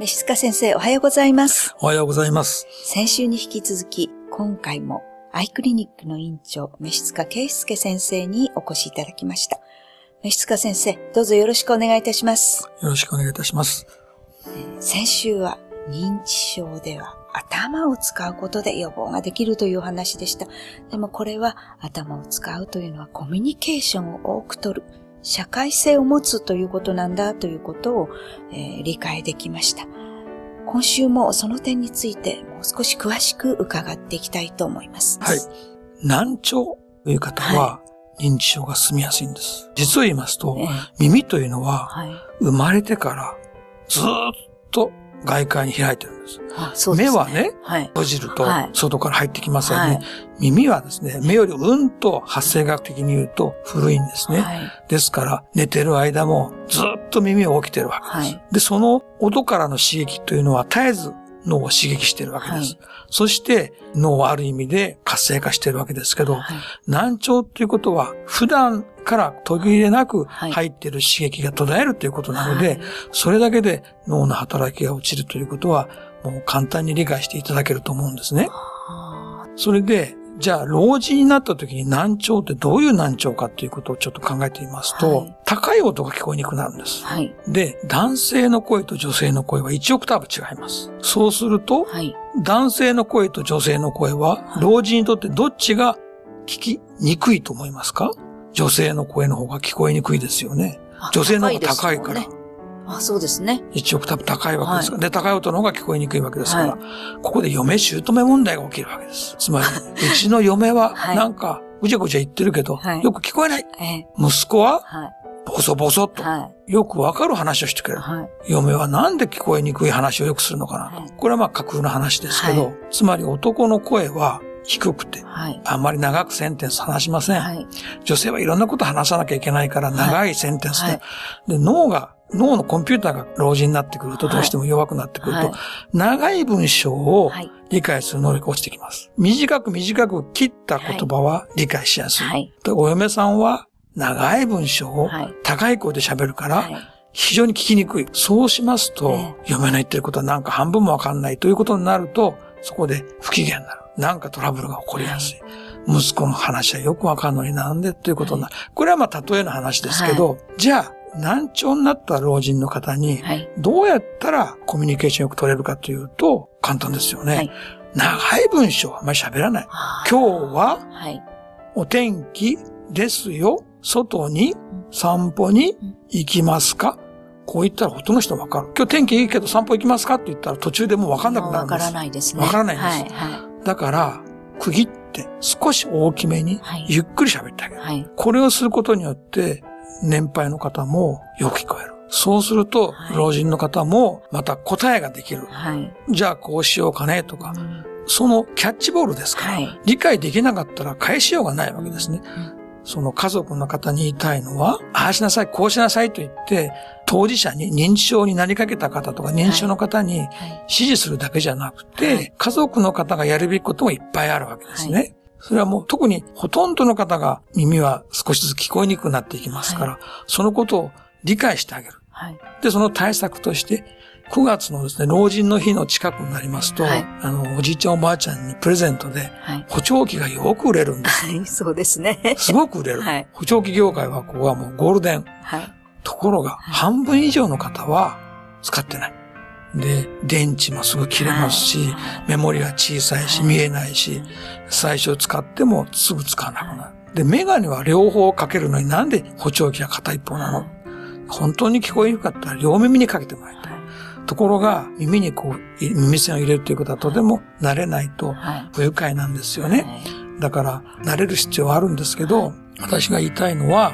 飯塚先生、おはようございます。おはようございます。先週に引き続き、今回もアイクリニックの院長、飯塚圭介先生にお越しいただきました。飯塚先生、どうぞよろしくお願いいたします。よろしくお願いいたします。先週は認知症では頭を使うことで予防ができるというお話でした。でもこれは頭を使うというのはコミュニケーションを多く取る、社会性を持つということなんだということを、えー理解できました。今週もその点についてもう少し詳しく伺っていきたいと思います。はい。難聴という方は、認知症が進みやすいんです。実を言いますとええ、耳というのは、はい。生まれてからずーっと外界に開いてるんです。あそうです目はね、はい。閉じるとはい外から入ってきますよね。はい耳はですね、目よりうんと発生学的に言うと古いんですね。はい。ですから、寝てる間もずっと耳を起きてるわけです。はいで、その音からの刺激というのは絶えず脳を刺激してるわけです。はい。そして脳はある意味で活性化してるわけですけど、はい。難聴ということは普段から途切れなくはい。入っている刺激が途絶えるということなので、はい。それだけで脳の働きが落ちるということはもう簡単に理解していただけると思うんですね。あそれで、じゃあ、老人になった時に難聴ってどういう難聴かっていうことをちょっと考えてみますと、はい高い音が聞こえにくくなるんですー。はい。で、男性の声と女性の声は1オクターブ違います。そうすると、はい。男性の声と女性の声は、はい老人にとってどっちが聞きにくいと思いますか？女性の声の方が聞こえにくいですよね。あ女性の方が高いからあ、そうですね。1オクターブ高いわけですから。で、高い音の方が聞こえにくいわけですから、ここで嫁姑問題が起きるわけです。つまり、うちの嫁は はいなんかぐちゃぐちゃ言ってるけど、はいよく聞こえない。ええ息子ははい。ボソボソっとはい。よくわかる話をしてくれる。はい。嫁はなんで聞こえにくい話をよくするのかなと。はいこれはまあ架空の話ですけど、はいつまり男の声は低くて、はい。あんまり長くセンテンス話しません。はい。女性はいろんなこと話さなきゃいけないから長いセンテンスで、はいで脳が、脳のコンピューターが老人になってくるとはいどうしても弱くなってくると、はい長い文章をはい。理解する能力が落ちてきます。短く短く切った言葉は理解しやすい。お嫁さんは長い文章をはい高い声で喋るから、はい。非常に聞きにくい。そうしますと、え嫁の言ってることはなんか半分もわかんないということになると、そこで不機嫌になる。なんかトラブルが起こりやすい。息子の話はよくわかんのになんでということになる。これはまあ例えの話ですけど、じゃあ、難聴になった老人の方に、はい。どうやったらコミュニケーションよく取れるかというと、簡単ですよね。はい長い文章はあまり喋らない。今日ははい。お天気ですよ。外に散歩に行きますか？こう言ったらほとんどの人わかる。今日天気いいけど散歩行きますか？って言ったら途中でもうわかんなくなるんです。わからないですね。わからないんですはい。はだから、区切って少し大きめにはいゆっくり喋ってあげい。る。はい。これをすることによって年配の方もよく聞こえる。そうするとはい老人の方もまた答えができる。はい。じゃあこうしようかねとかう、んそのキャッチボールですから、はい。理解できなかったら返しようがないわけですね。その家族の方に言いたいのは、ああしなさい、こうしなさいと言って、当事者に認知症になりかけた方とか認知症の方にはい。指示するだけじゃなくて、はい家族の方がやるべきこともいっぱいあるわけですね。はそれはもう特にほとんどの方が耳は少しずつ聞こえにくくなっていきますから、そのことを理解してあげる。はい。で、その対策として、9月のですね、老人の日の近くになりますと、はいあの、おじいちゃんおばあちゃんにプレゼントではい。補聴器がよく売れるんです。はい。そうですね。すごく売れる。はい補聴器業界はここはもうゴールデン。はい。ところが、半分以上の方は使ってない。で、電池もすぐ切れますし、メモリは小さいし、はい見えないし、最初使ってもすぐ使わなくなる。で、メガネは両方かけるのになんで補聴器が片一方なの？本当に聞こえにくかったら両耳にかけてもらいたい。ところが、耳にこう、い耳栓を入れるということはとても慣れないとはい。不愉快なんですよね。はい。だから、慣れる必要はあるんですけど、私が言いたいのは、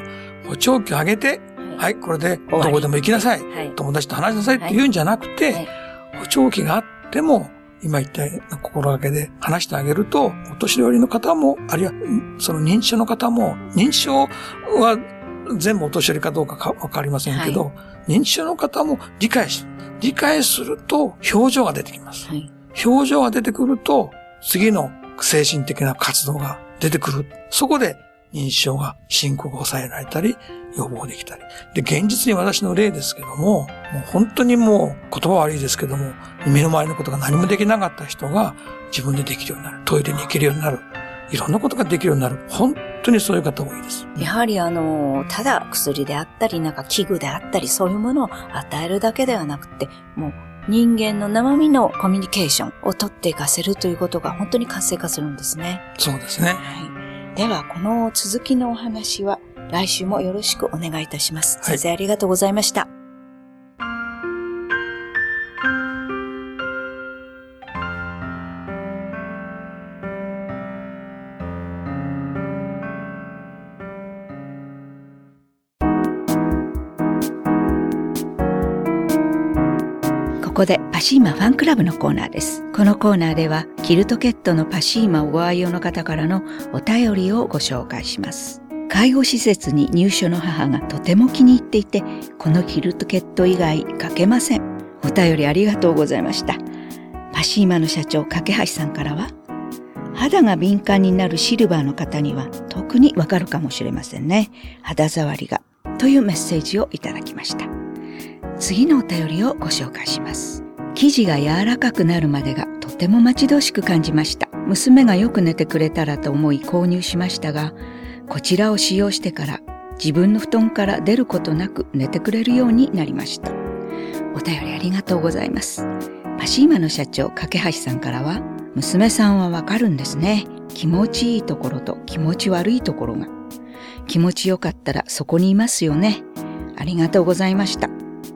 補聴器を上げて、はい、これでどこでも行きなさい。はい。友達と話しなさいって言うんじゃなくて、はい補聴器があっても、今言ったような心がけで話してあげると、お年寄りの方も、あるいは、んその認知症の方も、認知症は全部お年寄りかどうかかわかりませんけど、認知症の方も理解し、理解すると表情が出てきます。はい。表情が出てくると、次の精神的な活動が出てくる。そこで認知症が深刻を抑えられたり、予防できたり。で、現実に私の例ですけども、もう本当にもう言葉悪いですけども、身の回りのことが何もできなかった人が自分でできるようになる。トイレに行けるようになる。いろんなことができるようになる。本当にそういう方多いです。やはりあの、ただ薬であったり、なんか器具であったり、そういうものを与えるだけではなくて、もう人間の生身のコミュニケーションを取っていかせるということが本当に活性化するんですね。そうですね。はい。では、この続きのお話は来週もよろしくお願いいたします。はい、先生ありがとうございました。ここでパシーマファンクラブのコーナーです。このコーナーではキルトケットのパシーマをご愛用の方からのお便りをご紹介します。介護施設に入所の母がとても気に入っていて、このキルトケット以外書けません。お便りありがとうございました。パシーマの社長、架橋さんからは、肌が敏感になるシルバーの方には特にわかるかもしれませんね。肌触りが。というメッセージをいただきました。次のお便りをご紹介します。生地が柔らかくなるまでがとても待ち遠しく感じました。娘がよく寝てくれたらと思い購入しましたが、こちらを使用してから自分の布団から出ることなく寝てくれるようになりました。お便りありがとうございます。パシーマの社長、架橋さんからは、娘さんはわかるんですね。気持ちいいところと気持ち悪いところが。気持ちよかったらそこにいますよね。ありがとうございました。